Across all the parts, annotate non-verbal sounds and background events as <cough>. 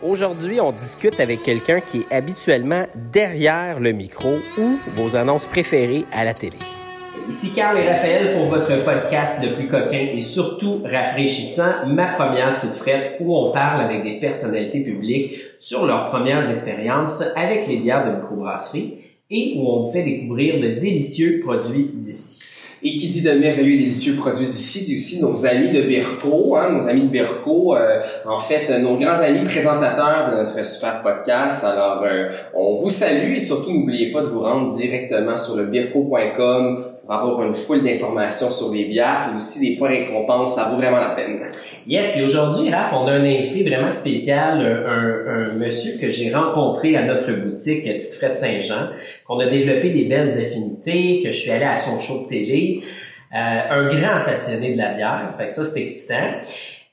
Aujourd'hui, on discute avec quelqu'un qui est habituellement derrière le micro ou vos annonces préférées à la télé. Ici Carl et Raphaël pour votre podcast le plus coquin et surtout rafraîchissant, ma première petite frette où on parle avec des personnalités publiques sur leurs premières expériences avec les bières de microbrasserie et où on vous fait découvrir de délicieux produits d'ici. Et qui dit de merveilleux et délicieux produits d'ici, dit aussi nos amis de Berco, hein, nos amis de Berco, euh, en fait, nos grands amis présentateurs de notre super podcast. Alors, euh, on vous salue et surtout, n'oubliez pas de vous rendre directement sur le birco.com avoir une foule d'informations sur les bières et aussi des points récompenses. Ça vaut vraiment la peine. Yes, et aujourd'hui, Raph, on a un invité vraiment spécial, un, un monsieur que j'ai rencontré à notre boutique Petite Fred Saint-Jean, qu'on a développé des belles affinités, que je suis allé à son show de télé. Euh, un grand passionné de la bière, fait que ça c'est excitant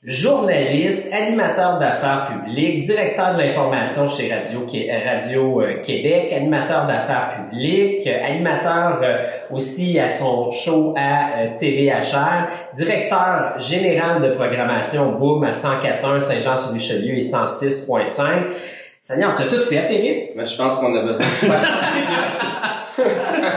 journaliste, animateur d'affaires publiques, directeur de l'information chez Radio, Radio euh, Québec, animateur d'affaires publiques, euh, animateur euh, aussi à son show à TVHR, directeur général de programmation Boom à 104.1 Saint-Jean-sur-Richelieu et 106.5. Seigneur, t'as tout fait, Eric? Mais je pense qu'on a besoin de <laughs>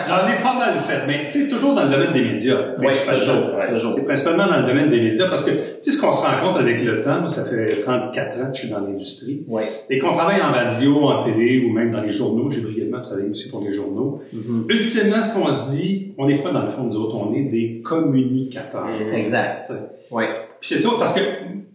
J'en ai pas mal fait, mais tu sais, toujours dans le domaine des médias. Oui, toujours. toujours. C'est principalement dans le domaine des médias parce que, tu sais, ce qu'on se rend compte avec le temps, moi, ça fait 34 ans que je suis dans l'industrie. Oui. Et qu'on travaille en radio, en télé ou même dans les journaux, j'ai brièvement travaillé aussi pour les journaux. Mm-hmm. Ultimement, ce qu'on se dit, on n'est pas dans le fond, nous autres, on est des communicateurs. Exact. Oui. Puis c'est ça, parce que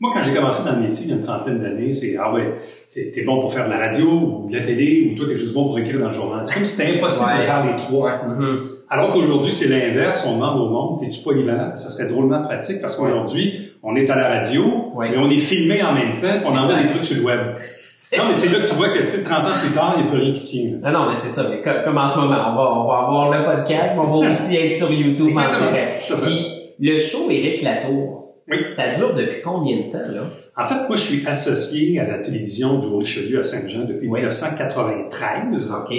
moi, quand j'ai commencé dans le métier il y a une trentaine d'années, c'est ah ouais, t'es bon pour faire de la radio ou de la télé ou toi t'es juste bon pour écrire dans le journal. C'est comme si c'était impossible de faire les trois. Mm-hmm. Alors qu'aujourd'hui, c'est l'inverse. On demande au monde, t'es-tu polyvalent? Ça serait drôlement pratique parce qu'aujourd'hui, on est à la radio, mais on est filmé en même temps, on envoie des trucs sur le web. <laughs> Non, mais c'est là que tu vois que, tu sais, 30 ans plus tard, il n'y a plus rien qui tient. Non, non, mais c'est ça. Mais comme en ce moment, on va, on va avoir le podcast, mais on va aussi être sur YouTube <laughs> en direct. Puis, le show Éric Latour, Oui. ça dure depuis combien de temps, là? En fait, moi, je suis associé à la télévision du Haut-Richelieu à Saint-Jean depuis Oui. 1993. OK.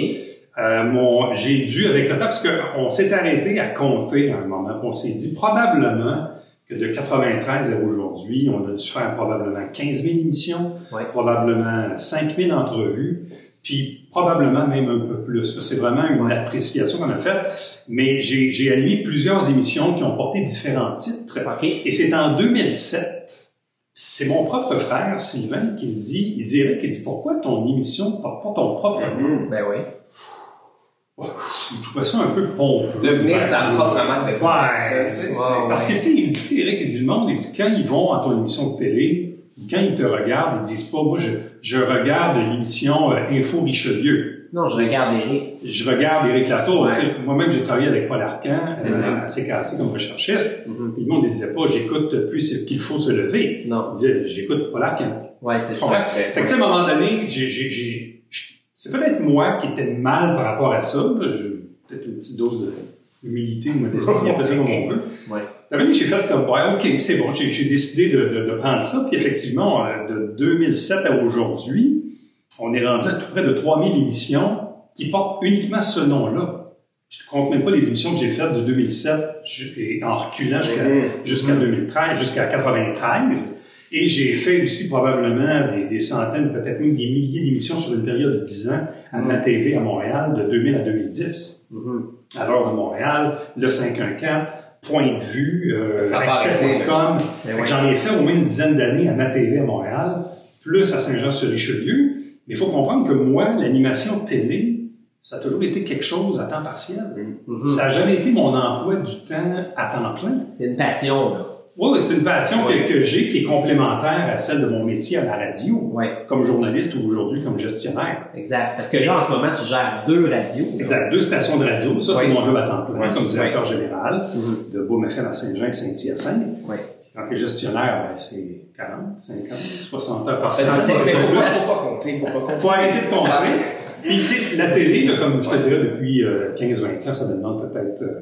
Euh, mon, j'ai dû, avec le temps, parce qu'on s'est arrêté à compter à un moment, on s'est dit probablement que de 93 à aujourd'hui, on a dû faire probablement 15 000 émissions, Ouais. probablement 5 000 entrevues, puis probablement même un peu plus. C'est vraiment une appréciation qu'on a faite, mais j'ai, animé plusieurs émissions qui ont porté différents titres. Et c'est en 2007, c'est mon propre frère, Sylvain, qui me dit, il dit, Eric, il dit, pourquoi ton émission ne porte pas ton propre nom? Ben oui. Je trouve ça un peu pompeux. Devenir sa propre marque de Ouais, ouais, Parce que, tu sais, il dit, tu sais, Eric, il dit, le monde, il dit, quand ils vont à ton émission de télé, quand ils te regardent, ils disent pas, moi, je, je regarde l'émission euh, Info Richelieu. Non, je regarde Éric. Je regarde Éric Latour. Ouais. Moi-même, j'ai travaillé avec Paul Arcan, euh, Mhm. à CKC comme recherchiste. Puis le monde ne disait pas, j'écoute ce qu'il faut se lever. Non. Il disait, j'écoute Paul Arcan. Ouais, c'est ça. Fait que, tu sais, à un moment donné, c'est peut-être moi qui étais mal par rapport à ça. peut-être une petite dose de humilité ou modestie, ça comme on veut. Ouais. Donné, j'ai fait comme, ouais, OK, c'est bon, j'ai, j'ai décidé de, de, de prendre ça. Puis effectivement, euh, de 2007 à aujourd'hui, on est rendu à tout près de 3000 émissions qui portent uniquement ce nom-là. Je ne compte même pas les émissions que j'ai faites de 2007 ju- et en reculant jusqu'à jusqu'à 2013, jusqu'à 93. Et j'ai fait aussi probablement des, des centaines, peut-être même des milliers d'émissions sur une période de 10 ans à ma TV à Montréal, de 2000 à 2010. Mhm. À l'heure de Montréal, le 514, Point de vue, euh, accès.com. Ouais. J'en ai fait au moins une dizaine d'années à ma TV à Montréal, plus à Saint-Jean-sur-Richelieu. Mais il faut comprendre que moi, l'animation télé, ça a toujours été quelque chose à temps partiel. Mhm. Ça n'a jamais été mon emploi du temps à temps plein. C'est une passion, là. Oui, oui, c'est une passion que- Ouais. que, j'ai qui est complémentaire à celle de mon métier à la radio, Ouais, comme journaliste ou aujourd'hui comme gestionnaire. exact. Parce que là, en ce moment, tu gères deux radios. Exact. Deux stations de radio, ça c'est mon job à temps plein, comme directeur général Mhm. de Boom FM à Saint-Jean et Saint-Hyacinthe. Ouais. Quand tu es gestionnaire, ben, c'est 40, 50, 60 heures par C'est- semaine. c'est- Faut pas, faut pas compter, faut pas compter. faut arrêter de compter. <laughs> Puis, tu sais, la télé, comme je te dirais depuis euh, 15-20 ans, ça me demande peut-être euh,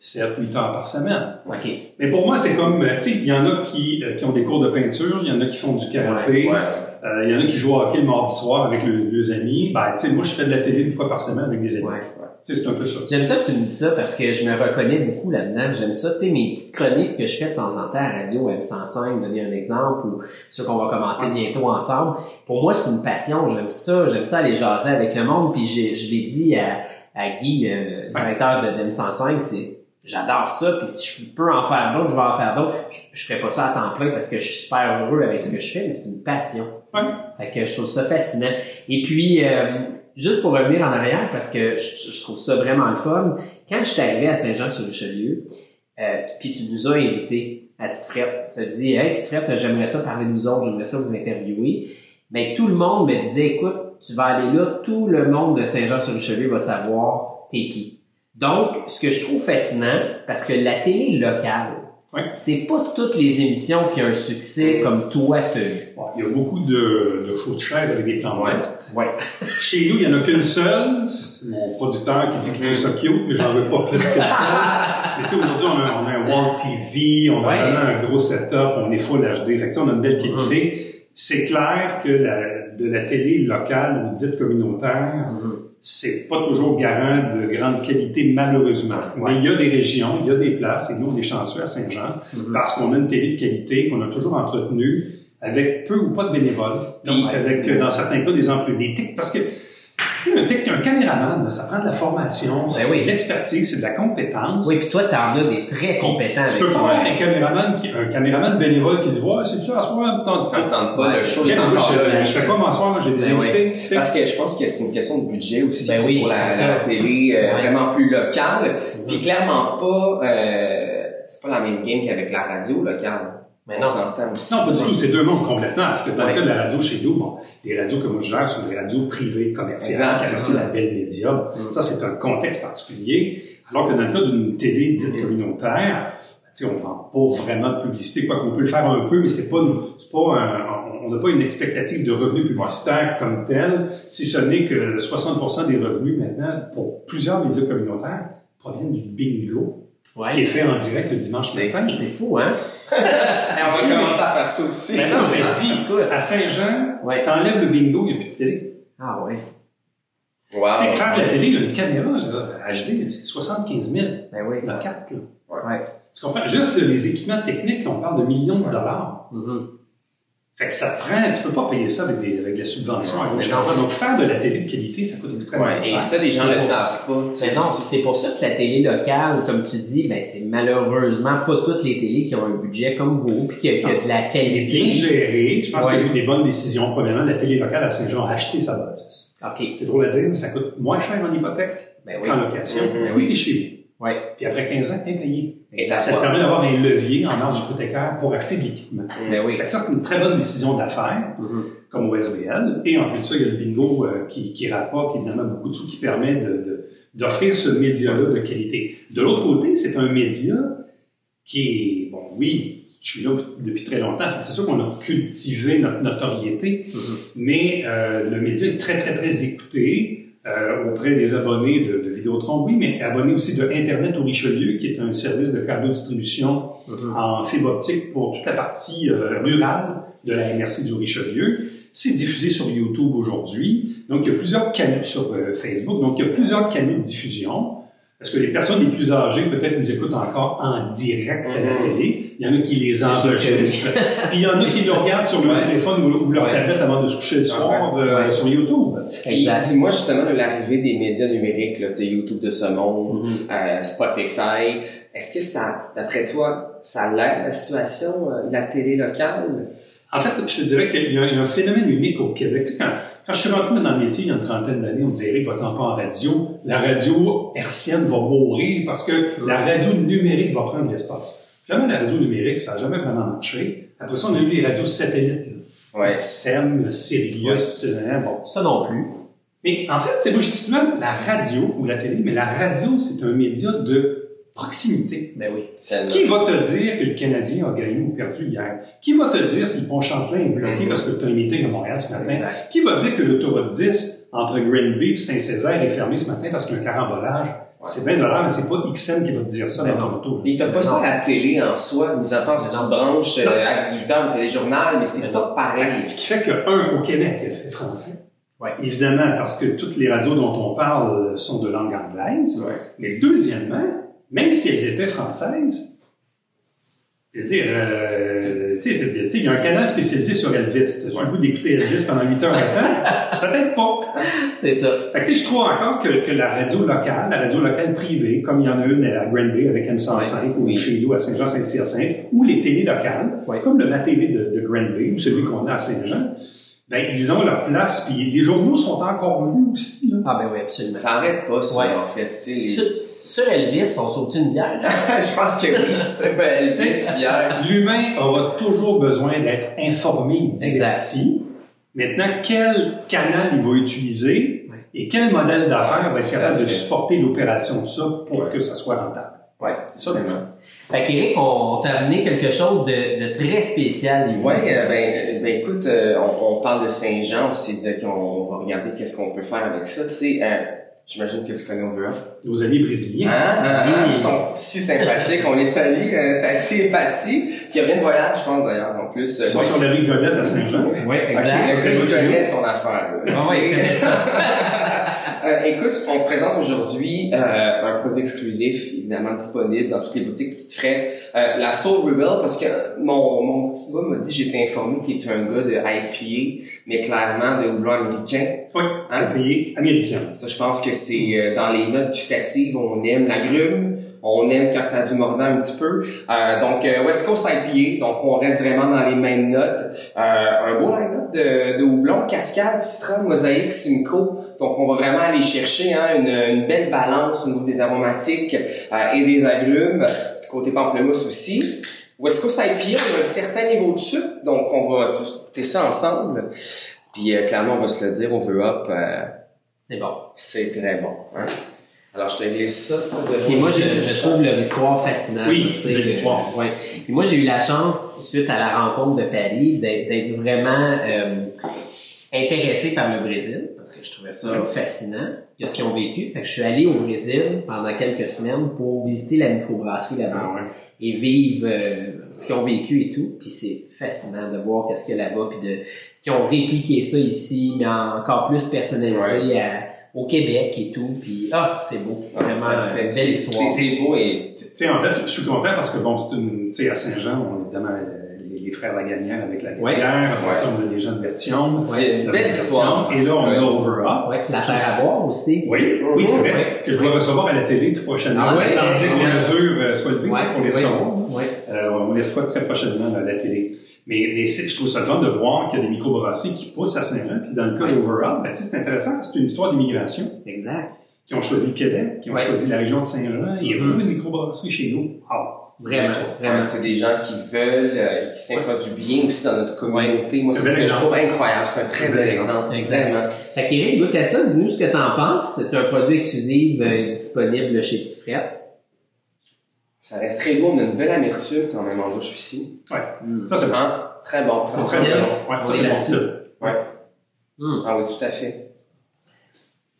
7-8 heures par semaine. OK. Mais pour moi, c'est comme, euh, tu sais, il y en a qui, euh, qui ont des cours de peinture, il y en a qui font du karaté, Ouais. euh, il y en a qui jouent au hockey le mardi soir avec le- leurs amis. Ben, tu sais, moi, je fais de la télé une fois par semaine avec des amis. Ouais. Tu sais, c'est un peu ça. J'aime ça que tu me dis ça parce que je me reconnais beaucoup là-dedans. J'aime ça, tu sais, mes petites chroniques que je fais de temps en temps à Radio M105, donner un exemple, ou ce qu'on va commencer bientôt ensemble. Pour moi, c'est une passion. J'aime ça. J'aime ça aller jaser avec le monde. Puis je l'ai dit à, à Guy, le directeur de, de M105, c'est j'adore ça. Puis si je peux en faire d'autres, je vais en faire d'autres. Je, je ferai pas ça à temps plein parce que je suis super heureux avec ce que je fais, mais c'est une passion. Ouais. Fait que je trouve ça fascinant. Et puis, euh, juste pour revenir en arrière, parce que je, je trouve ça vraiment le fun, quand je suis arrivé à Saint-Jean-sur-Richelieu, euh, puis tu nous as invités à Tite Frette, tu as dit, hey, Tite Frette, j'aimerais ça parler de nous autres, j'aimerais ça vous interviewer. Ben, tout le monde me disait, écoute, tu vas aller là, tout le monde de Saint-Jean-sur-Richelieu va savoir t'es qui. Donc, ce que je trouve fascinant, parce que la télé locale, Ouais. c'est pas toutes les émissions qui ont un succès comme toi t'as eu. Bon, il y a beaucoup de, de shows de chaises avec des plans verts. Ouais. <laughs> Chez nous, il n'y en a qu'une seule. Mon producteur qui dit qu'il trouve ça cute, mais j'en veux pas plus qu'une seule. <laughs> Mais tu sais, aujourd'hui, on a, on a un Wall TV, on a Ouais. vraiment un gros setup, on est full HD. Fait que tu on a une belle qualité. C'est clair que la, de la télé locale ou dite communautaire, c'est pas toujours garant de grande qualité, malheureusement. Mais il y a des régions, il y a des places, et nous, on est chanceux à Saint-Jean, parce qu'on a une télé de qualité qu'on a toujours entretenue avec peu ou pas de bénévoles. Donc, avec, dans certains cas, des employés. Des techs, parce que, tu sais, un tech, un caméraman, là, ça prend de la formation, c'est Ben oui. de l'expertise, c'est de la compétence. Oui, puis toi, t'en as des très compétents Tu peux avoir un caméraman qui, un caméraman bénévole qui dit, ouais, c'est tu à soir, tente Ça tente pas, Ouais, le c'est show ça. est Moi, encore je, fais pas m'asseoir, j'ai des Ben invités. Parce que je pense que c'est une question de budget aussi Ben oui, pour la, c'est télé euh, Ouais. vraiment plus locale. Puis clairement pas, euh, c'est pas la même game qu'avec la radio locale. Mais On non. s'entend aussi. Non, pas du tout. C'est deux mondes complètement. Parce que dans Ouais. le cas de la radio chez nous, bon, les radios que moi je gère sont des radios privées commerciales, qui c'est associe ça. la belle média. Mm. Ça, c'est un contexte particulier. Alors que dans le cas d'une télé dite Mm. communautaire, tu sais, on vend pas vraiment de publicité, quoi qu'on peut le faire un peu, mais c'est pas, une- c'est pas un- on n'a pas une expectative de revenus publicitaires comme tel, si ce n'est que 60% des revenus maintenant, pour plusieurs médias communautaires, proviennent du bingo, qui est fait en direct le dimanche matin. C'est fou, hein? <laughs> Et on va commencer à faire ça aussi. Maintenant, je l'ai dit, <laughs> Écoute. à Saint-Jean, Ouais. t'enlèves le bingo, il n'y a plus de télé. Ah ouais. Wow. Tu sais, faire de la télé, là, une caméra, là, HD, c'est 75 000. Ben oui. Le 4, là. Ouais. Tu comprends? Juste là, les équipements techniques, là, on parle de millions de dollars. Mhm. Fait que ça te prend, tu peux pas payer ça avec des, avec des subventions. Ouais, à gauche non. Donc, faire de la télé de qualité, ça coûte extrêmement Ouais, cher. et ça, les gens C'est le savent pas. Mais non, c'est pour ça que la télé locale, comme tu dis, ben c'est malheureusement pas toutes les télés qui ont un budget comme vous, puis qui a, qui a de la Elle est bien qualité. gérée. Je pense Ouais. qu'il y a eu des bonnes décisions. Premièrement, la télé locale à Saint-Jean a acheté sa bâtisse. Ok. C'est drôle à dire, mais ça coûte moins cher en hypothèque Ben oui. qu'en location. Mhm. Mais oui, t'es chez vous. Ouais. Puis après 15 ans, impayé. Et Ça te permet d'avoir un levier en marge hypothécaire pour acheter de l'équipement. Ben oui. Fait que ça, c'est une très bonne décision d'affaires, Mhm. comme au SBL. Et en plus de ça, il y a le bingo euh, qui, qui rapporte évidemment beaucoup de sous, qui permet de, de- d'offrir ce média-là de qualité. De l'autre côté, c'est un média qui est, bon, oui, je suis là depuis très longtemps, c'est sûr qu'on a cultivé notre notoriété, Mhm. mais euh, le média est très, très, très écouté euh, auprès des abonnés de, de Vidéotron, oui, mais abonnés aussi de Internet au Richelieu, qui est un service de câble distribution Mhm. en fibre optique pour toute la partie euh, rurale de la MRC du Richelieu. C'est diffusé sur YouTube aujourd'hui. Donc, il y a plusieurs canaux sur euh, Facebook. Donc, il y a plusieurs canaux de diffusion. Parce que les personnes les plus âgées, peut-être, nous écoutent encore en direct à la Mhm. télé. Il y en a qui les enregistrent. <laughs> Puis il y en a qui le regardent sur leur Ouais. téléphone ou, ou leur Ouais. tablette avant de se coucher le soir euh, Ouais. sur YouTube. Puis Exact. dis-moi justement de l'arrivée des médias numériques, là, YouTube de ce monde, Mhm. euh, Spotify. Est-ce que ça, d'après toi, ça l'aide la situation, euh, la télé locale? En fait, je te dirais qu'il y, a il y a un phénomène unique au Québec. Tu sais, quand, quand je suis rentré dans le métier il y a une trentaine d'années, on me disait, Eric, va-t'en pas en radio. La radio hertzienne va mourir parce que la radio numérique va prendre l'espace. Jamais la radio numérique, ça n'a jamais vraiment marché. Après ça, on a eu les radios satellites. Ouais. XM, Sirius, euh, bon. Ça non plus. Mais en fait, c'est moi je dis souvent la radio ou la télé, mais la radio, c'est un média de proximité. Ben oui. Tellement. Qui va te dire que le Canadien a gagné ou perdu hier? Qui va te dire si le pont Champlain est bloqué Mhm. parce que tu as un meeting à Montréal ce matin? Exact. Qui va dire que l'autoroute 10 entre Granby et Saint-Césaire est fermée ce matin parce qu'il y a un carambolage? C'est 20 dollars, mais c'est pas XM qui va te dire ça Ben dans ton auto. Et t'as pas ça à la télé en soi, mis à part si Non. tu branches euh, à 18h au téléjournal, mais c'est Mais pas pareil. Ce qui fait que, un, au Québec, elle fait français. Ouais. Évidemment, parce que toutes les radios dont on parle sont de langue anglaise. Ouais. Mais deuxièmement, même si elles étaient françaises, je veux dire, euh, tu sais, c'est- tu sais, il y a un canal spécialisé sur Elvis. Tu as le goût d'écouter Elvis pendant 8 heures de temps? <laughs> Peut-être pas. C'est ça. Fait que, tu sais, je trouve encore que, que la radio locale, la radio locale privée, comme il y en a une à Granby avec M105 ou Oui. chez nous à Saint-Jean-Saint-Hyacinthe, ou les télés locales, Ouais. comme le MATV de, de Granby ou celui qu'on a à Saint-Jean, ben, ils ont leur place, puis les journaux sont encore lus aussi. Là. Ah ben oui, absolument. Ça arrête pas, ça, Ouais. en fait. tu sais, les- Sur, Elvis, on saute une bière? <laughs> je pense que oui. C'est ben, Elvis, <laughs> bière. L'humain aura toujours besoin d'être informé, diverti. Maintenant, quel canal il va utiliser et quel modèle d'affaires va être capable de supporter l'opération de ça pour que ça soit rentable? Ouais, Ça, absolument. Fait qu'Éric, on t'a amené quelque chose de, de très spécial. Ouais, euh, ben, ben écoute, euh, on, on parle de Saint-Jean, on s'est dit qu'on va regarder qu'est-ce qu'on peut faire avec ça. Tu sais, euh, j'imagine que tu connais Overa. Nos amis brésiliens. Hein? Hein? Oui. Hein? Ils sont si sympathiques. On les salue, euh, Tati et Patty, qui reviennent de voyage, je pense d'ailleurs, en plus. Ils sont sur la rive Godette à Saint-Jean. Oui, Ok, exact. le gars, il Ok, connaît son affaire. là. Ah ouais, il connaît ça. <laughs> Euh, écoute, on présente aujourd'hui euh, un produit exclusif, évidemment disponible dans toutes les boutiques Petite Frais. Euh, la Soul Rebel, parce que mon, mon petit gars m'a dit, j'étais informé qu'il était un gars de IPA, mais clairement de houblon américain. Oui, Hein? pays américain. Ça, je pense que c'est euh, dans les notes gustatives, on aime l'agrume, on aime quand ça a du mordant un petit peu. Euh, donc, euh, West Coast IPA, donc on reste vraiment dans les mêmes notes. Euh, un beau line-up de, de houblon, cascade, citron, mosaïque, simcoe. Donc, on va vraiment aller chercher hein, une, une belle balance au niveau des aromatiques euh, et des agrumes, du côté pamplemousse aussi. West Coast IPA, on a un certain niveau de sucre, donc on va tous goûter ça ensemble. Puis, euh, clairement, on va se le dire, on veut up... euh, C'est bon. c'est très bon. Hein? Alors, je te laisse ça. Et moi, je, je trouve leur histoire fascinante. Oui, tu sais, belle que- histoire. ouais. Et moi, j'ai eu la chance, suite à la rencontre de Paris, d'être d'être vraiment euh, intéressé par le Brésil, parce que je trouvais ça fascinant, de ce qu'ils ont vécu. Fait que je suis allé au Brésil pendant quelques semaines pour visiter la microbrasserie là-bas Ah ouais. et vivre euh, ce qu'ils ont vécu et tout. Puis c'est fascinant de voir qu'est-ce qu'il y a là-bas, puis de qui ont répliqué ça ici, mais encore plus personnalisé à- au Québec et tout. Puis ah, c'est beau, vraiment Parfait. euh, belle histoire. C'est beau et Tu sais, en fait, je suis content parce que, bon, c'est une- tu sais, à Saint-Jean, on a évidemment euh, les, frères Lagagnère avec la Ouais. Après ça, on a les de Bertillon. Ouais. belle histoire. Et là, on a Over Up. Ouais, la terre à boire aussi. Oui, oui, c'est vrai, que je dois recevoir à la télé tout prochainement. Ah ouais, c'est que les mesures euh, soient levées pour les ouais. Euh, on les reçoit très prochainement à la télé. Mais, je trouve ça le fun de voir qu'il y a des microbrasseries qui poussent à Saint-Jean. Puis dans le cas d'Overall, ben, c'est intéressant parce que c'est une histoire d'immigration Exact. qui ont choisi le Québec, qui ont choisi la région de Saint-Jean. Il y a Mhm. beaucoup de microbrasseries chez nous. Ah, Vraiment, Ouais, vraiment. c'est des gens qui veulent, euh, qui s'introduisent bien aussi dans notre communauté. Moi, c'est ce que je trouve incroyable. C'est un très bel exemple. Exact. Vraiment. Fait qu'Éric, goûte à ça, dis-nous ce que t'en penses. C'est un produit exclusif euh, disponible chez Petite Frette. Ça reste très beau. On a une belle amertume quand même en bouche ici. ça, c'est bon. Hein? Très bon. C'est très Style. bon. Ouais, On ça, est c'est bon style. Hum. Ah oui, tout à fait.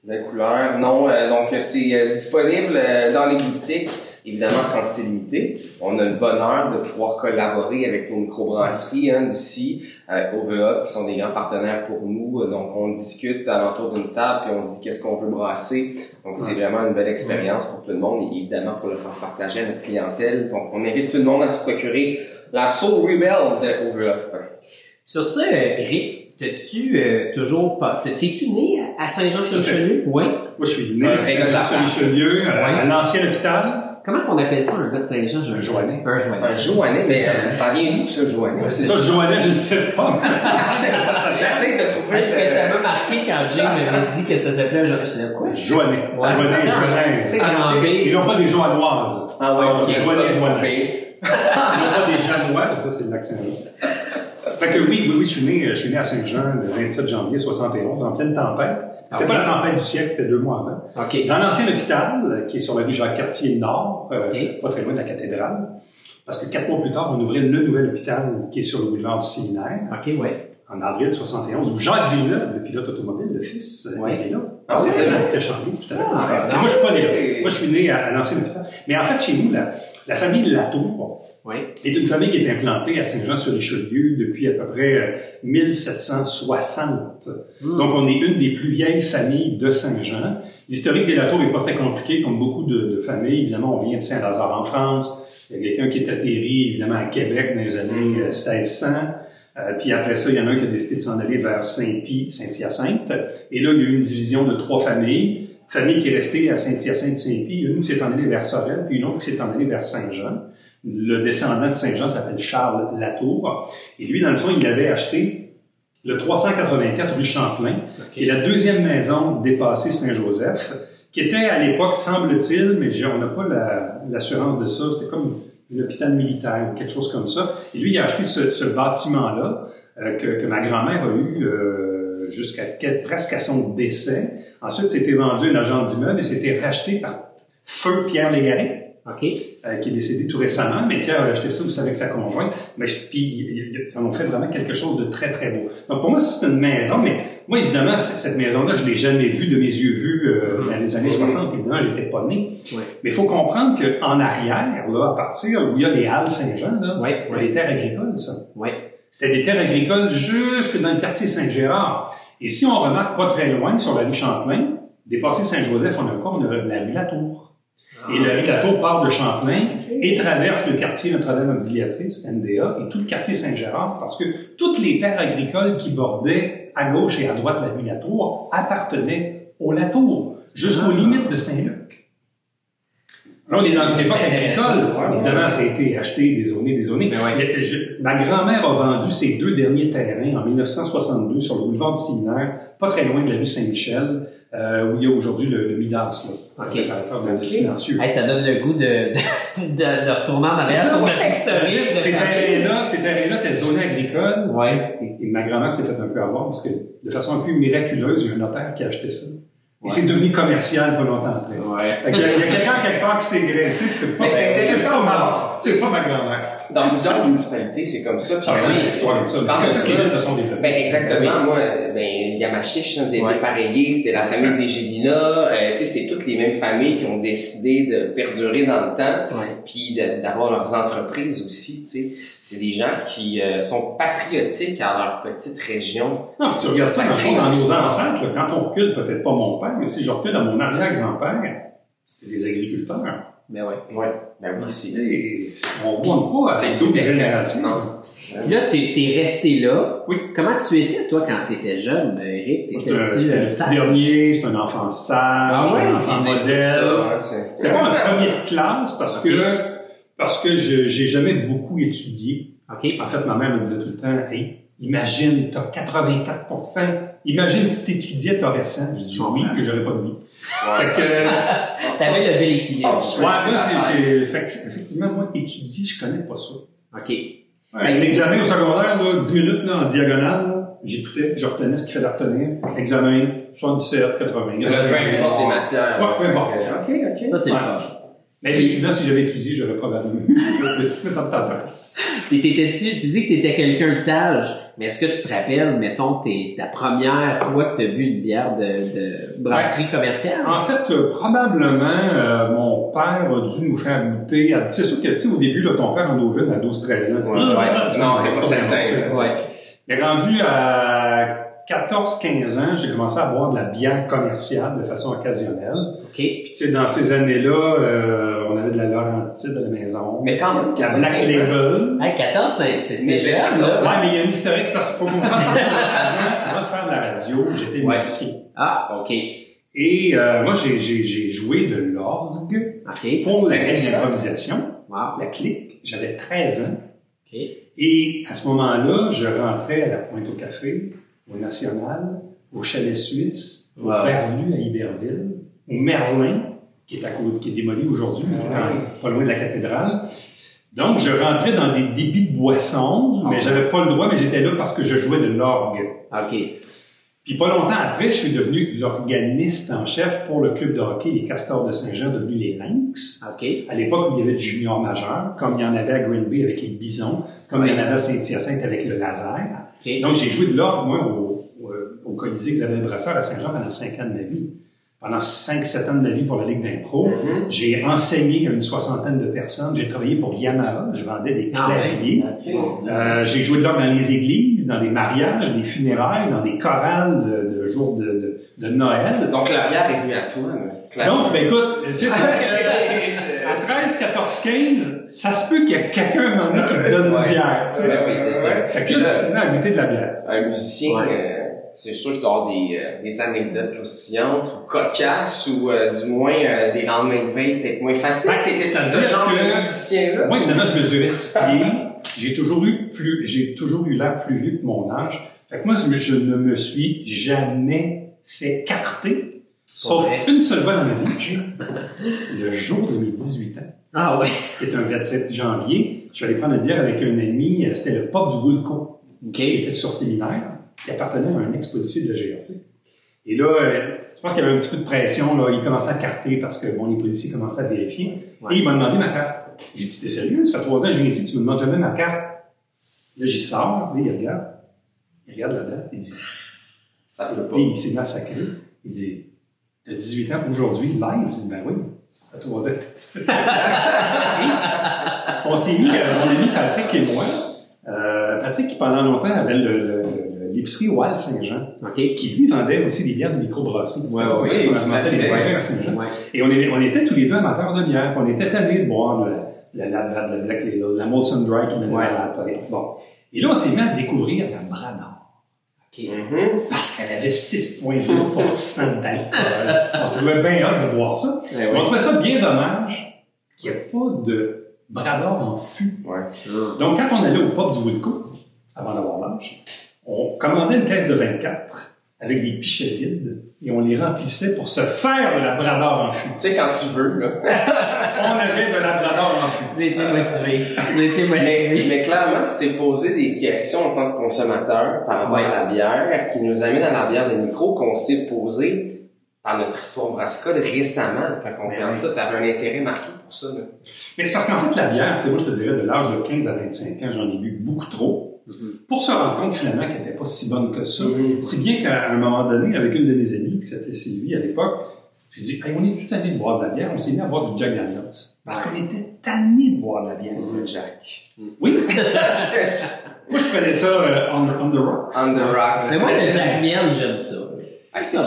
Belle couleur. Non, euh, donc c'est euh, disponible euh, dans les boutiques, évidemment en quantité limitée. On a le bonheur de pouvoir collaborer avec nos microbrasseries hein, d'ici, euh, OVA, qui sont des grands partenaires pour nous. Donc on discute alentour d'une table puis on se dit qu'est-ce qu'on veut brasser. Donc c'est vraiment une belle expérience pour tout le monde et évidemment pour le faire partager à notre clientèle. Donc on invite tout le monde à se procurer la Soul Rebel de OVA. Sur ça, euh, Eric, t'as-tu euh, toujours pas... T'es-tu né à Saint-Jean-sur-le-Chenu? <laughs> Oui. Moi, je suis né à euh, à l'ancien hôpital. Comment qu'on appelle ça, un gars de Saint-Jean? Un Joannais. Un Joannais. Un Joannais, C'est mais ça. euh, ça vient d'où ce Joannais? C'est ça, Joannais, je ne sais pas. <laughs> J'essaie de trouver Parce que ça m'a marqué quand Jim m'avait dit que ça s'appelait un Joannais. J'étais quoi? Joannais. Ouais, Ah, ok. B. Ils n'ont pas des joannoises. Ah ouais, ok. Joannais. trompé. Ils n'ont pas des janois, mais ça, c'est le lac Saint-Jean. Fait que oui, oui, oui, je suis né, je suis né à Saint-Jean le 27 janvier 71, en pleine tempête. C'était Ok. pas la tempête du siècle, c'était deux mois avant. Dans l'ancien hôpital, qui est sur la rue Jacques-Cartier Nord, euh, pas très loin de la cathédrale, parce que quatre mois plus tard, on ouvrait le nouvel hôpital qui est sur le boulevard du Séminaire, OK, ouais. en avril 71, où Jacques Villeneuve, le pilote automobile, le fils, euh, Ouais. il est là. Ah c'est vrai. Il était chargé, tout à fait. Ah, moi, je suis pas né là. Moi, je suis né à, à l'ancien hôpital. Mais en fait, chez nous, la, la famille Latour, Oui. est une famille qui est implantée à Saint-Jean-sur-Richelieu depuis à peu près euh, 1760. Hmm. Donc, on est une des plus vieilles familles de Saint-Jean. L'historique des Latour est pas très compliqué, comme beaucoup de, de familles. Évidemment, on vient de Saint-Lazare en France. Il y a quelqu'un qui est atterri, évidemment, à Québec dans les années euh, 1600. Euh, puis après ça, il y en a un qui a décidé de s'en aller vers Saint-Pie, Saint-Hyacinthe. Et là, il y a eu une division de trois familles. Famille qui est restée à Saint-Hyacinthe-Saint-Pie, une qui s'est en allée vers Sorel, puis une autre qui s'est en allée vers Saint-Jean. Le descendant de Saint-Jean s'appelle Charles Latour. Et lui, dans le fond, il avait acheté le 384 rue Champlain, qui est la deuxième maison dépassée Saint-Joseph, qui était à l'époque, semble-t-il, mais on n'a pas la- l'assurance de ça, c'était comme un hôpital militaire ou quelque chose comme ça. Et lui, il a acheté ce, ce bâtiment-là euh, que, que ma grand-mère a eu euh, jusqu'à presque à son décès. Ensuite, c'était vendu à un agent d'immeuble et c'était racheté par Feu Pierre Légaré OK. euh, qui est décédé tout récemment, mais Pierre a acheté ça aussi avec sa conjointe. Mais je- puis ils, ils en ont fait vraiment quelque chose de très très beau. Donc pour moi, ça c'est une maison, mais moi évidemment cette maison-là, je l'ai jamais vue de mes yeux vus euh, dans les années 60. Évidemment, j'étais pas né. Ouais. Mais il faut comprendre qu'en arrière, là, à partir où il y a les Halles Saint-Jean, là, Ouais, c'est des terres agricoles, ça. Ouais. C'était des terres agricoles jusque dans le quartier Saint-Gérard. Et si on remarque pas très loin sur la rue Champlain, dépassé Saint-Joseph, on a quoi? On a la rue Latour. Et la rue Latour part de Champlain et traverse le quartier Notre-Dame Auxiliatrice, NDA, et tout le quartier Saint-Gérard, parce que toutes les terres agricoles qui bordaient à gauche et à droite la rue Latour appartenaient au Latour, jusqu'aux Ah. limites de Saint-Luc. Là, on est dans une époque agricole. Évidemment, ça a été acheté, dézoné, dézoné. Ben ouais. Mais je- ma grand-mère a vendu ses deux derniers terrains en 1962 sur le boulevard du Séminaire, pas très loin de la rue Saint-Michel, euh, où il y a aujourd'hui le, le Midas, là, Ok. le réparateur de, de Ok. silencieux. Hey, ça donne le goût de, de, de, de retourner en arrière sur notre historique de Ces terrains-là, ces terrains-là étaient zonés agricoles. Ouais. Et, et ma grand-mère s'est fait un peu avoir parce que, de façon un peu miraculeuse, il y a un notaire qui a acheté ça. Et Ouais. c'est devenu commercial pas longtemps après. Ouais. Y a, il y a <laughs> quelqu'un quelque part qui s'est graissé, c'est pas, Mais c'est pas pas ma grand-mère. Dans plusieurs municipalités, c'est comme ça. Puis Ah ça, oui, ça, se sont développées. Ben exactement. Moi, ben Yamachiche, des, Ouais. des pareillés, c'était la famille des Gélina. Euh, tu sais, c'est toutes les mêmes familles qui ont décidé de perdurer dans le temps, Ouais. puis d'avoir leurs entreprises aussi. Tu sais, c'est des gens qui euh, sont patriotiques à leur petite région. Non, si tu regardes ça, dans, le fond, dans nos ancêtres, quand on recule, peut-être pas mon père, mais si je recule à mon arrière-grand-père, c'était des agriculteurs. Ben ouais. Ouais. Ben oui, c'est. Et on ne pas à C'est cette double génération. non. Là, t'es, t'es resté là. Oui. Comment tu étais, toi, quand t'étais jeune, Eric? Euh, le petit dernier, j'étais un enfant sage, Ah ouais? un enfant modèle. c'est- J'étais pas <laughs> un premier de classe parce que, parce que je, j'ai jamais beaucoup étudié. OK. En fait, ma mère me disait tout le temps, hey, imagine, t'as 84% imagine si t'étudiais, t'aurais 100. Je dis oui, mais j'aurais pas de vie. Ouais. Fait que, <laughs> T'avais levé l'équilibre. Oh, ouais, moi, j'ai, j'ai- effectivement, moi, étudier, je connais pas ça. OK. Ouais, L'examen au secondaire, là, 10 minutes là, en diagonale, j'écoutais, je retenais ce qu'il fallait retenir. Examen, 77, 80. Là, peu importe les matières. Ouais, peu importe. Ok, ok. Ça, c'est le Ouais. fun. Mais effectivement, si j'avais étudié, j'aurais probablement eu. Mais ça me tente pas. T'es- t'étais-tu- tu dis que t'étais quelqu'un de sage, mais est-ce que tu te rappelles, mettons, tes, ta première fois que t'as bu une bière de, de brasserie commerciale? En fait, euh, probablement, euh, mon père a dû nous faire goûter. C'est sûr que, tu sais, au début, là, ton père en ouvre une à 12-13 ans. Ouais, ouais. ça Non, t'es pas certain. Ouais. Mais rendu à 14-15 ans, j'ai commencé à boire de la bière commerciale de façon occasionnelle. OK. Puis, tu sais, dans ces années-là, euh, on avait de la Laurentide à la maison. Mais quand même, de la 14, Black 15 ans. Label. Hey, 14, c'est, c'est, c'est jeune, là. Ouais, mais il y a une historique, c'est parce qu'il faut comprendre. avant, <laughs> avant de faire de la radio, j'étais Ouais. musicien. Ah, OK. Et euh, moi, j'ai, j'ai, j'ai joué de l'orgue pour la Intéressant. d'improvisation, Wow. la clique. J'avais 13 ans. Et à ce moment-là, je rentrais à la Pointe au Café, au National, au Chalet Suisse, au. Berlu à Iberville, au Merlin, qui est, à côté, qui est démoli aujourd'hui, Ah pas loin de la cathédrale. Donc, je rentrais dans des débits de boissons, mais Ah. j'avais pas le droit, mais j'étais là parce que je jouais de l'orgue. OK. Puis pas longtemps après, je suis devenu l'organiste en chef pour le club de hockey Les Castors de Saint-Jean, devenu les Lynx. OK. À l'époque où il y avait du junior majeur, comme il y en avait à Green Bay avec les Bisons, comme il y en avait à Saint-Hyacinthe avec le laser. OK. Donc j'ai joué de l'orgue, moi, au, au, au Colisée Isabelle Brasseur à Saint-Jean pendant cinq ans de ma vie. Pendant 5-7 ans de ma vie pour la Ligue d'impro. Mhm. J'ai enseigné à une soixantaine de personnes. J'ai travaillé pour Yamaha. Je vendais des Ah claviers. Euh, j'ai joué de l'orgue dans les églises, dans les mariages, des funérailles, dans des chorales de, de jours de, de, de Noël. Donc la bière est venue à toi, clairement. Donc, ben écoute, c'est sûr Ah, à 13, 14, 15, ça se peut qu'il y ait quelqu'un à un moment donné qui te donne une bière. tu sais. Ben oui, c'est ça. Fait que là, tu à goûter de la bière. un musicien, Ouais. euh, c'est sûr qu'il doit avoir des, euh, des anecdotes croustillantes ou cocasses ou euh, du moins euh, des lendemains de veille peut-être moins faciles. Ce c'est-à-dire que-. Moi, évidemment, je mesurais six pieds. J'ai toujours eu plus, j'ai toujours eu l'air plus vieux que mon âge. Fait que moi, je, ne me suis jamais fait carter, sauf une seule fois dans ma vie, le jour de mes 18 ans. Ah ouais. qui est un 27 janvier. Je suis allé prendre une bière avec un ami, euh, c'était le pop du Woolco, OK. qui était sur séminaire, qui appartenait à un ex-policier de la GRC. Et là, euh, je pense qu'il y avait un petit peu de pression, là. Il commençait à carter parce que, bon, les policiers commençaient à vérifier. Ouais. Et il m'a demandé ma carte. J'ai dit, t'es sérieux? Ça fait trois ans que je viens ici, tu me demandes jamais ma carte. Là, j'y sors, sais, il regarde. Il regarde la date, il dit, Ça se peut pas. il s'est mis à sacrer. Il dit, t'as 18 ans aujourd'hui, live? Je dis, ben oui, ça fait trois ans que <laughs> on s'est mis, euh, mon ami Patrick et moi, euh, Patrick qui pendant longtemps avait le- le- le- l'épicerie Wild Saint-Jean, qui lui vendait aussi des bières de microbrasserie. Ouais, ouais, oui, on fait. des bières à Saint-Jean. Ouais. Et on, est- on était tous les deux amateurs de bière, puis on était tannés de boire la, la, la, la, Molson Dry qui venait Ouais. à la. Bon. Et là, on s'est mis à découvrir la Brador. OK. Mhm. Parce qu'elle avait 6,2 d'alcool. On se trouvait bien hâte de boire ça. Ouais, On trouvait ça bien dommage qu'il n'y ait pas de Brador en fût. Ouais. Donc, quand on allait au pub du Wilco, avant d'avoir l'âge, on commandait une caisse de 24 avec des pichets vides et on les remplissait pour se faire de la Brador en fût. Tu sais, quand tu veux, là. <laughs> On avait de la Brador en fût. Vous avez été motivé. Vous avez été Mais, motivé. mais clairement, tu t'es posé des questions en tant que consommateur par rapport Ouais. à la bière, qui nous amène à la bière de micro qu'on s'est posé par notre histoire brassicole récemment. Quand on Mais regarde ça, t'avais un intérêt marqué pour ça. Là. Mais c'est parce qu'en fait, la bière, tu sais, moi, je te dirais, de l'âge de 15 à 25 ans, j'en ai bu beaucoup trop pour se rendre compte finalement qu'elle n'était pas si bonne que ça. Mhm. Si bien qu'à un moment donné, avec une de mes amies qui s'appelait Sylvie à l'époque, j'ai dit, hey, on est tout tanné de boire de la bière, on s'est mis à boire du Jack Daniels. Parce qu'on était tanné de boire de la bière. Le Jack. Oui. <laughs> Moi, je prenais ça euh, on, on the rocks. On the rocks. Mais moi, le Jack Miel, j'aime ça. C'est.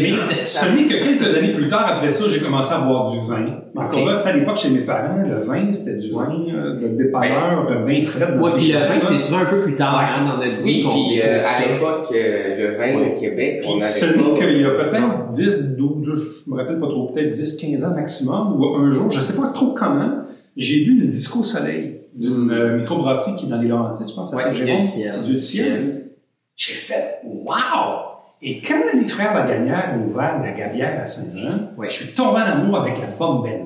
Mais ce n'est que quelques années plus tard, après ça, j'ai commencé à boire du vin. Encore Ok. là, tu sais, à l'époque, chez mes parents, le vin, c'était du vin euh, de dépanneur, de vin frais. Ouais, puis le vin, c'est souvent un peu plus tard, hein, dans notre vie. Oui, puis euh, découvre à l'époque, euh, le vin Ouais. au Québec, on Puis avait celui pas... qu'il y a peut-être 10, 12, je me rappelle pas trop, peut-être 10, 15 ans maximum, ou un jour, je sais pas trop comment, j'ai bu une disco soleil d'une Mm. euh, microbrasserie qui est dans les Laurentides, je pense, à Ouais, Saint-Jérôme. Dieu du ciel. Dieu du ciel. J'ai fait « wow! » Et quand les frères Lagagnère ont ouvert la Gabière à Saint-Jean, Ouais. je suis tombé en amour avec la Bombelle.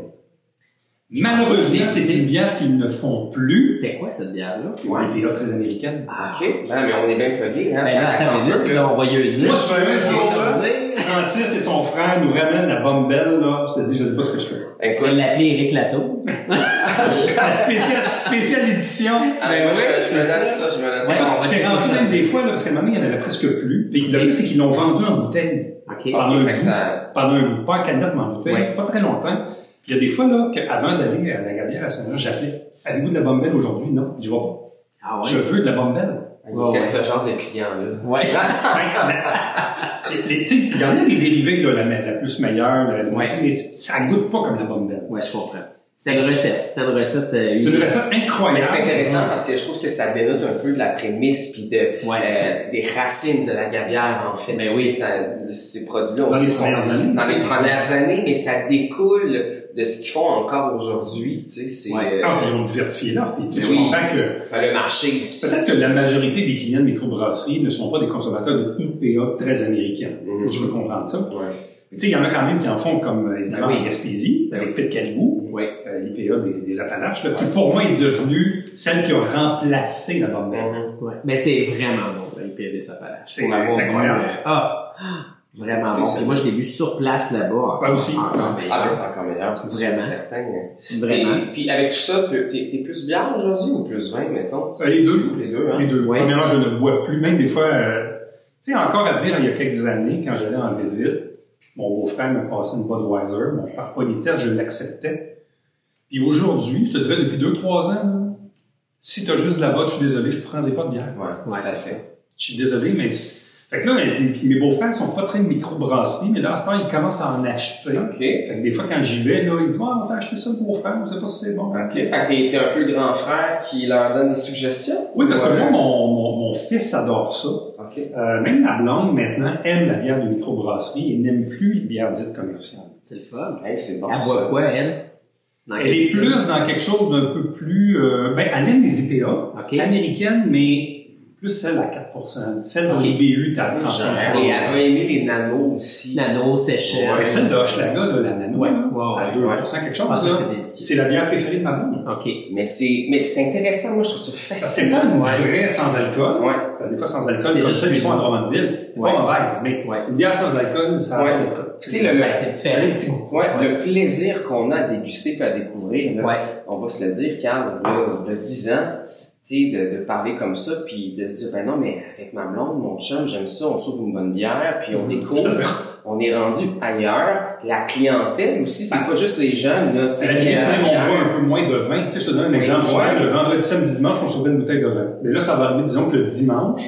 Malheureusement, c'était une bière qu'ils ne font plus. C'était quoi cette bière-là? C'est une IPA très américaine. Ah, OK. Ben, mais on est bien plugués, hein. Ben attends une minute, là, on va y dire. Moi, je Francis et son frère nous ramènent la Bombelle, là. Je te dis, je sais pas ce que je fais. Écoute, l'appeler Eric Lato. La spéciale, <laughs> spéciale édition. ah, ben, moi, je, ouais, me- je me c'est note ça. je me note Ouais, ça. Checker rendu même des fois, là, parce qu'à un moment, il n'y en avait presque plus. Puis le pire, c'est qu'ils l'ont vendu en bouteille. OK. Pendant un fait bout. ça... pendant un bout, pas en canette, mais en bouteille, Ouais. pas très longtemps. Puis il y a des fois, là, qu'avant d'aller à la Gabière à Saint-Jean, j'appelais, avez-vous de la bombelle aujourd'hui? Non, je vais pas. Ah Je veux de la bombelle. Ouais, Qu'est-ce que ce genre de client-là? Ouais. Il y en a des dérivés, là, la, la plus meilleure, la- Ouais. mais ça goûte pas comme la bombelle. Ouais, je comprends. C'était une recette. C'était une recette. euh, C'est une recette incroyable. Mais c'est intéressant parce que je trouve que ça dénote un peu de la prémisse puis de Ouais. euh, des racines de la gabière en fait. Ben oui. Dans- ces produits-là Dans aussi les sont années, dans les premières années, mais ça découle de ce qu'ils font encore aujourd'hui. Tu sais, c'est Ouais. euh, Ah, ils ont diversifié l'offre. puis, tu sais, Je oui. comprends que ben, le marché aussi. peut-être que la majorité des clients de microbrasserie ne sont pas des consommateurs de IPA très américains. Mhm. Je peux comprendre ça. Ouais. Mais Tu sais, il y en a quand même qui en font comme, euh, évidemment, Ben en Gaspésie, avec Pit Caribou, Ouais. euh, l'IPA des, des Appalaches, là, qui pour moi est devenue celle qui a remplacé la bombelle. Mhm. Ouais. Mais c'est vraiment bon, le IPA des Appalaches. C'est Pour l'avoir incroyable. euh, Ah! Vraiment bon. Puis moi, je l'ai bu sur place là-bas. Ouais, aussi. Encore meilleur. Ah ben c'est encore meilleur, c'est sûr, Vraiment. certain. Vraiment. Et, puis avec tout ça, t'es t'es plus bière aujourd'hui ou plus vin, mettons? Euh, les deux. Les deux, hein? Les deux. Ouais. Premièrement, je ne bois plus, même des fois, euh, tu sais, encore à venir, il y a quelques années, quand j'allais en visite, puis Mon beau-frère me passait une Budweiser. Mon par politesse, je l'acceptais. Puis aujourd'hui, je te dirais depuis deux, trois ans, là, si tu as juste de la botte, je suis désolé, je ne prendrai pas de bière. Ouais, Ouais, tout à c'est fait. Je suis désolé, mais... Fait que là, mes, beaux-frères sont pas très de microbrasserie, mais là, à ce temps, ils commencent à en acheter. OK. Fait que des fois, quand j'y vais, là, ils disent, ah, on t'a acheté ça, le beau-frère, on sait pas si c'est bon. OK. Fait que t'es- un peu le grand frère qui leur donne des suggestions? Oui, parce que moi, mon, mon, mon fils adore ça. OK. Euh, même ma blonde, maintenant, aime la bière de microbrasserie et n'aime plus les bières dites commerciales. C'est le fun. Hey, c'est bon, Elle ça. boit quoi, elle? Dans Elle est plus dans quelque chose d'un peu plus... Euh, ben, elle aime les IPA, OK. américaines, mais plus celle à 4% Celle dans Ok. les BU, t'as 35 Et elle aimer les nanos aussi. Nano, Seychelles. Ouais, celle de Hochelaga, là, la nano, Ouais, ouais, à ouais. 2 Ouais. quelque chose, Ah, ça, c'est c'est la bière préférée de ma blonde. OK. Mais c'est, mais c'est intéressant. Moi, je trouve ça c'est fascinant. pas une Ouais. vraie sans alcool. Ouais. Parce que des fois, sans alcool, C'est comme juste celle qu'ils font à. Drummondville, c'est Ouais. pas mauvaise, mais Ouais. une bière sans alcool, ça Ouais. Tu sais, le, le- C'est différent. Ouais, le plaisir qu'on a à déguster et à découvrir, là, Ouais. on va se le dire, Carl, là, il y a 10 ans, tu sais, de, de parler comme ça, puis de se dire, ben non, mais avec ma blonde, mon chum, j'aime ça, on trouve une bonne bière, puis on à découvre, on est rendu ailleurs. La clientèle aussi, c'est pas juste les jeunes, là, tu sais, la même on boit un peu moins de vin. Tu sais, je te donne un exemple. Ouais. Le vendredi, samedi, dimanche, on sauvait une bouteille de vin. Mais là, ça va arriver, disons que le dimanche,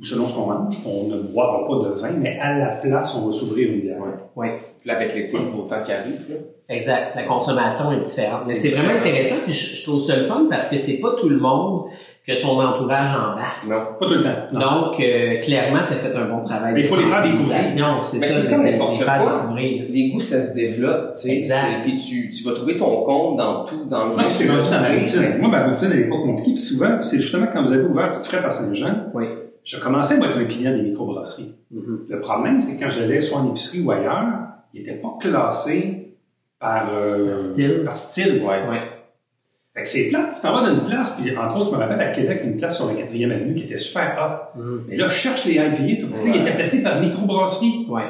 ou selon ce qu'on mange, on ne boira pas de vin, mais à la place, on va s'ouvrir une bière. Ouais. Puis là, avec l'été, le beau temps qui arrive, là. Exact. La consommation est différente. Mais C'est vraiment intéressant. Puis je, je trouve ça le fun parce que c'est pas tout le monde que son entourage embarque. Non. Pas tout le temps. Non. Donc, euh, clairement, tu as fait un bon travail Mais il faut les faire découvrir. C'est Mais ça, c'est comme n'importe les quoi. découvrir. Les goûts, ça se développe, tu sais. Exact. Puis tu, tu vas trouver ton compte dans tout, dans le Non, c'est rendu dans ma routine. Moi, ma routine, elle n'est pas compliquée. Puis souvent, c'est justement quand vous avez ouvert Petite Frette à Saint-Jean, Oui. je commençais à être un client des microbrasseries. Mhm. Le problème, c'est que quand j'allais soit en épicerie ou ailleurs, il n'était pas classé par, euh, Par style. Par style. Ouais. Ouais. Fait que c'est plate. Tu t'en vas dans une place, puis entre autres, je me rappelle à Québec, une place sur la 4e avenue qui était super hot. Mhm. Mais là, je cherche les IPA, tout parce que là, il Ouais. était placé par microbrasserie. Ouais.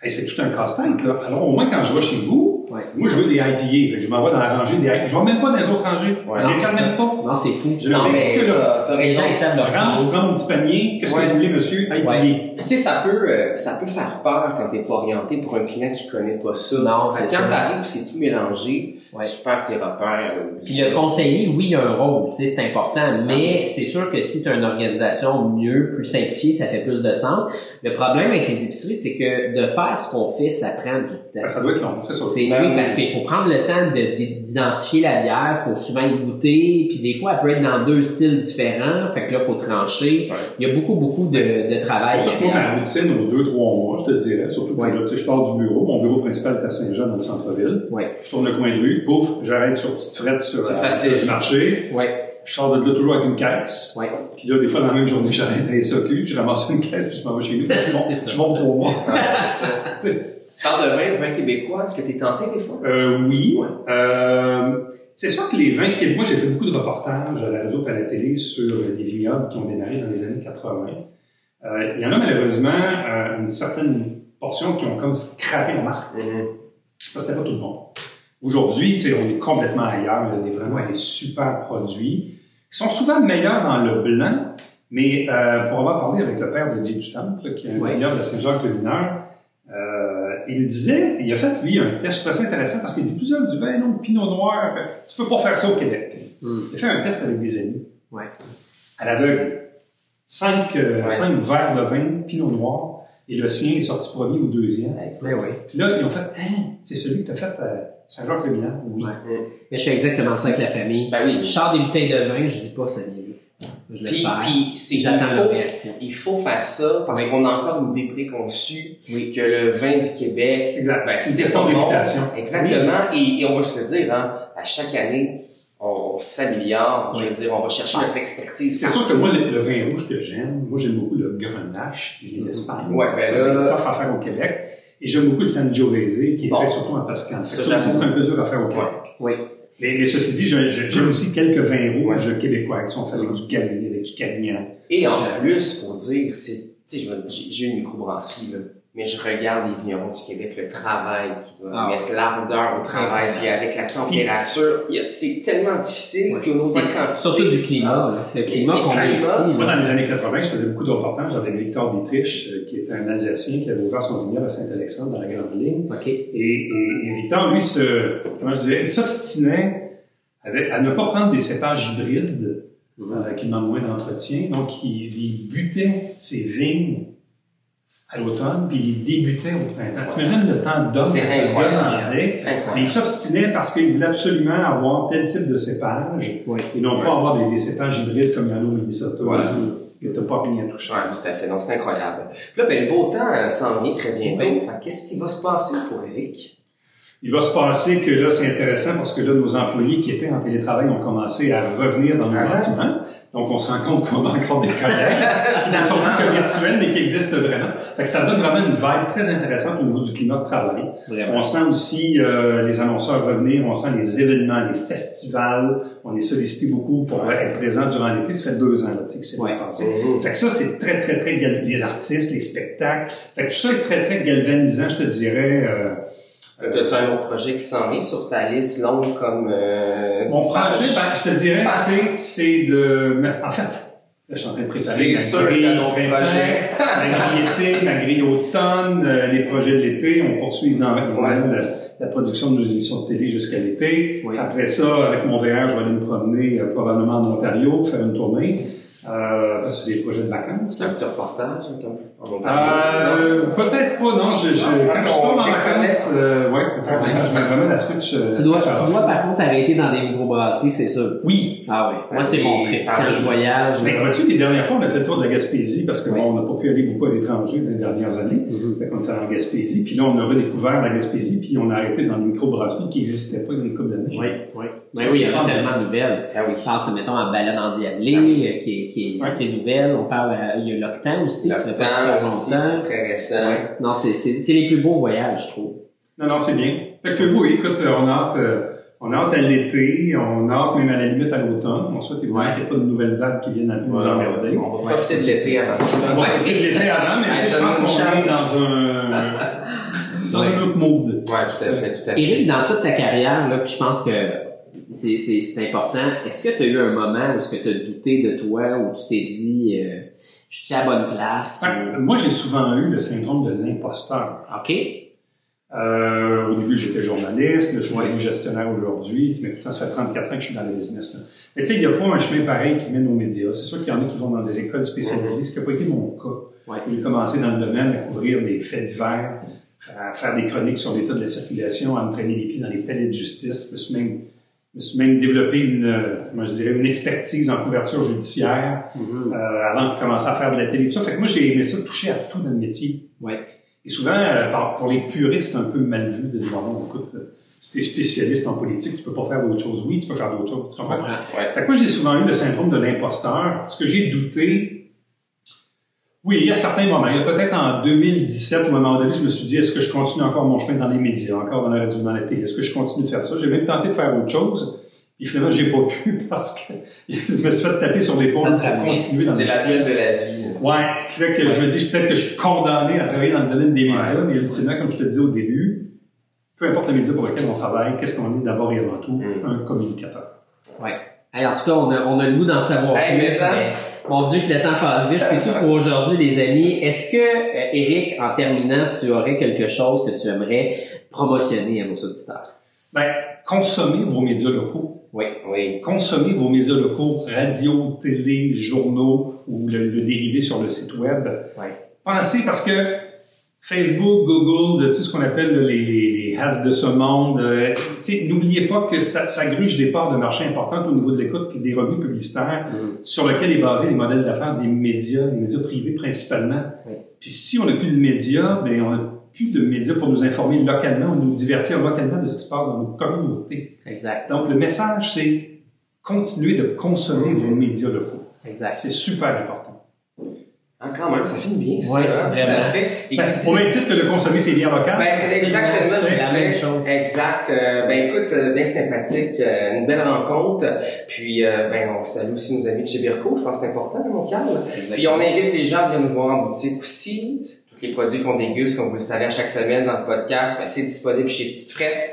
Hey, c'est tout un casse-tête, là. Alors, au moins, quand je vais chez vous, Ouais. moi, je veux des IPA. Fait que je m'en vais dans la rangée des IPA. Je vais même pas dans les autres rangées. Ouais. je Non, les regarde même pas. Non, c'est fou. Je Non, ne mais que là. t'as t'as Les raison. gens, ils savent Je leur rentre, je faire. prends mon petit panier. Qu'est-ce que vous voulez, monsieur? IPA. Ouais. Tu sais, ça peut, euh, ça peut faire peur quand t'es pas orienté pour un client qui connaît pas ça. Non, Fait c'est Quand t'arrives c'est tout mélangé, Ouais. tu perds tes repères. là, Puis le conseiller, oui, il a un rôle, tu sais, c'est important, mais c'est sûr que si tu as une organisation mieux, plus simplifiée, ça fait plus de sens. Le problème avec les épiceries, c'est que de faire ce qu'on fait, ça prend du temps. Ben, ça doit être long, c'est ça. C'est Ben oui, parce qu'il faut prendre le temps de- de- d'identifier la bière, faut souvent y goûter, puis des fois elle peut être dans deux styles différents, fait que là faut trancher. Ouais. Il y a beaucoup beaucoup de, de travail. C'est pour que ma routine aux deux, trois mois, je te le dirais, surtout que Ouais. là, tu sais, je pars du bureau. Mon bureau principal est à Saint-Jean, dans le centre-ville. Ouais. Je tourne le coin de rue, pouf, j'arrête sur petite frette sur la facile. du marché. Ouais, Je sors de là toujours avec une caisse. ouais. Puis là, des fois, dans la même journée, <laughs> j'arrête à la SAQ, je ramasse une caisse, puis je m'en vais chez nous. Je monte. Ouais, c'est ça. Tu sais. Tu parles de vin, vin québécois. Est-ce que t'es tenté des fois? Euh, oui. Ouais. Euh, c'est sûr que les vins québécois, moi j'ai fait beaucoup de reportages à la radio et à la télé sur les vignobles qui ont démarré dans les années 80. Euh, il y en a malheureusement euh, une certaine portion qui ont comme scrappé la marque. Parce que c'était pas tout le monde. Aujourd'hui, tu sais, on est complètement ailleurs. Il y a des, vraiment des super produits qui sont souvent meilleurs dans le blanc. Mais euh, pour avoir parlé avec le père de Jay du Temple, qui est un Ouais. de Saint-Jacques-le-Mineur, euh, il disait, il a fait lui un test très intéressant parce qu'il dit plusieurs du vin, non, pinot noir, euh, tu peux pas faire ça au Québec. Mm. Il a fait un test avec des amis. Ouais. À l'aveugle. Cinq, euh, Ouais. cinq verres de vin pinot noir et le sien est sorti premier ou deuxième. Ben oui. Puis là, ils ont fait, hein, c'est celui que tu as fait à Saint-Jacques-le-Mineur? Oui. Ouais. Mais je fais exactement ça avec la famille. Ben oui. Je sors des bouteilles de vin, je dis pas ça vient. Je le Puis, puis c'est il J'attends leur faut, réaction. il faut faire ça parce Oui. qu'on a encore une idée préconçue Oui. que le vin du Québec, Exact. ben, C'est pas bon. réputation. Exactement. Et, et on va se le dire, hein, à chaque année, on, on s'améliore. Je veux dire, on va chercher notre expertise. C'est sûr que moi, le, le vin rouge que j'aime, moi, j'aime beaucoup le Grenache, qui vient d'Espagne. Ouais, ben ça, là- c'est à faire au Québec. Et j'aime beaucoup le Sangiovese, qui est Bon. fait surtout en Toscane. Ça, Ça, c'est un peu dur à faire au Québec. Oui. Mais, mais ceci dit, j'aime aussi quelques vins rouges québécois qui sont faits avec du Galli, avec du Cagnan. Et en plus, faut dire, c'est, tu sais, j'ai j'ai une microbrasserie, là, mais je regarde les vignerons du Québec, le travail qui doit Ah. mettre l'ardeur au travail, puis avec la température, c'est tellement difficile, Ouais. puis au niveau des Ouais. quantités. Surtout du climat. là. Le climat qu'on a ici. Moi, dans les années 80, je faisais beaucoup de reportages avec Victor Dietrich, euh, qui était un Alsacien qui avait ouvert son vignoble à Saint-Alexandre dans la Grande Ligne. OK. Et, et, et Victor, lui, se, comment je disais, il s'obstinait à ne pas prendre des cépages hybrides euh, qui demandent moins d'entretien. Donc, il, il butait ses vignes à l'automne, puis il débutait au printemps. T'imagines le temps d'homme ça incroyable. demandait? Mais Incroyable. il s'obstinait parce qu'il voulait absolument avoir tel type de cépage Oui. et non pas avoir des, des cépages hybrides comme il y en a au Minnesota Voilà. que t'as pas rien à toucher. Ouais, tout à fait. Donc, c'est incroyable. Puis là, ben, le beau temps euh, s'en vient très bientôt. Fait qu'est-ce qui va se passer pour Eric? Il va se passer que là, c'est intéressant parce que là, nos employés qui étaient en télétravail ont commencé à revenir dans nos Ah. bâtiments. Donc, on se rend compte qu'on a encore des collègues <laughs> qui ne sont que virtuels, mais qui existent vraiment. Fait que ça donne vraiment une vibe très intéressante au niveau du climat de travail. Vraiment. On sent aussi euh, les annonceurs revenir, on sent les événements, les festivals. On est sollicité beaucoup pour être présent durant l'été. Ça fait deux ans là, que c'est Ouais. passé. Mhm. Fait que ça, c'est très, très, très... Les artistes, les spectacles. Fait que tout ça est très, très galvanisant, je te dirais. euh, Euh, T'as-tu un autre projet qui s'en vient sur ta liste longue comme... Euh, Mon projet, ben, je te dirais, c'est, c'est de... En fait, je suis en train de préparer C'est ma grille ma grille été, ma grille automne, euh, les projets de l'été. On poursuit dans Ouais. la, la production de nos émissions de télé jusqu'à l'été. Oui. Après ça, avec mon VR, je vais aller me promener euh, probablement en Ontario, faire une tournée. Euh, ça, c'est des projets de vacances. C'est un petit reportage comme. Euh, peut-être pas, non. Je, je, Non, quand je tombe en vacances, euh, ouais, je mets vraiment la switch. euh, Tu dois, tu dois par contre arrêter dans des microbrasseries, c'est sûr. Oui, Ah ouais. Moi, c'est mon trip. ah Quand je voyage. Mais vois-tu, les dernières fois, on a fait le tour de la Gaspésie parce que Oui. bon, on n'a pas pu aller beaucoup à l'étranger dans les dernières années. Mhm. Fait qu'on était en Gaspésie. Puis là, on a redécouvert la Gaspésie, puis on a arrêté dans des microbrasseries qui n'existaient pas il y a une couple d'années. Oui, oui. Mais Ça, oui, il y c'est a tellement de nouvelles. Ah oui. Je pense, mettons, à Ballon en Diablé, Ah euh, qui est, qui est Ouais. assez nouvelle. On parle, à- il y a l'Octan aussi, ça fait pas longtemps. c'est très récent. Ouais. Non, c'est, c'est, c'est les plus beaux voyages, je trouve. Non, non, c'est bien. Fait que oui, écoute, euh, on a hâte, euh, on a hâte à l'été, on a hâte même à la limite à l'automne. On souhaite évidemment Ouais. qu'il n'y ait pas de nouvelles vagues qui viennent peu nous emmerder. On va profiter de l'été avant. On va profiter de l'été avant, mais je pense qu'on est dans un, <laughs> dans un autre mood. Ouais, tout à fait, tout à fait. Éric, dans toute ta carrière, là, puis je pense que c'est, c'est, c'est important, est-ce que tu as eu un moment où est-ce que tu as douté de toi, où tu t'es dit, euh, je suis à la bonne place? Moi, j'ai souvent eu le syndrome de l'imposteur. OK. Euh, au début, j'étais journaliste, je suis devenu gestionnaire aujourd'hui, mais pourtant, ça fait 34 ans que je suis dans le business. là. Mais tu sais, il n'y a pas un chemin pareil qui mène aux médias. C'est sûr qu'il y en a qui vont dans des écoles spécialisées, ce qui n'a pas été mon cas. Ouais. J'ai commencé dans le domaine à couvrir des faits divers, à faire des chroniques sur l'état de la circulation, à me traîner les pieds dans les palais de justice. Suis même, me suis même développé une, euh, comment je dirais, une expertise en couverture judiciaire Mhm. euh, avant de commencer à faire de la télé. Tout ça fait que moi, j'ai aimé ça toucher à tout dans le métier. Ouais. Et souvent, euh, pour les puristes, un peu mal vu de dire, bon, écoute, euh, si t'es spécialiste en politique, tu peux pas faire d'autre chose. Oui, tu peux faire d'autres choses. Tu comprends? Ouais. Fait que moi, j'ai souvent eu le syndrome de l'imposteur. Ce que j'ai douté, oui, il y a certains moments. Il y a peut-être en 2017, à un moment donné, je me suis dit, est-ce que je continue encore mon chemin dans les médias, encore dans la radio, dans la télé? Est-ce que je continue de faire ça? J'ai même tenté de faire autre chose. Puis finalement, j'ai pas pu <laughs> parce que je me suis fait taper sur l'épaule Ça te pour continuer dans C'est le la gueule de la vie. Ouais, ce qui fait que je me dis peut-être que je suis condamné à travailler dans le domaine des médias, Ouais. mais ultimement, comme je te disais au début, peu importe le média pour lequel on travaille, qu'est-ce qu'on est d'abord et avant tout? Mm. Un communicateur. Ouais. Hey, en tout cas, on a, on a le goût d'en savoir Hey, plus. mais ça- Mon Dieu, que le temps passe vite. C'est tout pour aujourd'hui, les amis. Est-ce que, euh, Eric, en terminant, tu aurais quelque chose que tu aimerais promotionner à nos auditeurs? Ben, consommez vos médias locaux. Oui. Oui. Consommez vos médias locaux, radio, télé, journaux ou le, le dérivé sur le site web. Ouais. Pensez parce que Facebook, Google, de tout ce qu'on appelle les, les, les hats de ce monde, euh, tu sais, n'oubliez pas que ça, ça gruge des parts de marché importantes au niveau de l'écoute des revenus publicitaires Mm. sur lesquels est basé les modèles d'affaires des médias, les médias privés principalement. Puis si on n'a plus de médias, ben on n'a plus de médias pour nous informer localement ou nous divertir localement de ce qui se passe dans nos communautés. Exact. Donc le message, c'est continuer de consommer vos médias locaux. Exact. C'est super important. Ah, quand même, ça finit bien, ça. Ouais, hein, vraiment. Fait. Et Ben, dit- au même titre que de consommer ses bières locales. Ben, exactement, C'est la même chose. Exact. Euh, ben, écoute, euh, bien sympathique, euh, une belle rencontre. Puis, euh, ben, on salue aussi nos amis de chez Birko. Je pense que c'est important, hein, mon Carl. Puis, on invite les gens à venir nous voir en boutique aussi. Tous les produits qu'on déguste, comme vous le savez, à chaque semaine dans le podcast, ben, c'est disponible chez Petite Frette.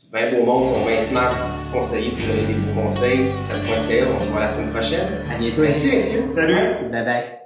Du bien beau monde, ils sont bien smart, conseillers, puis donner des bons conseils. Petitefrette.ca. On se voit la semaine prochaine. À bientôt. Merci, messieurs. Salut! Bye bye.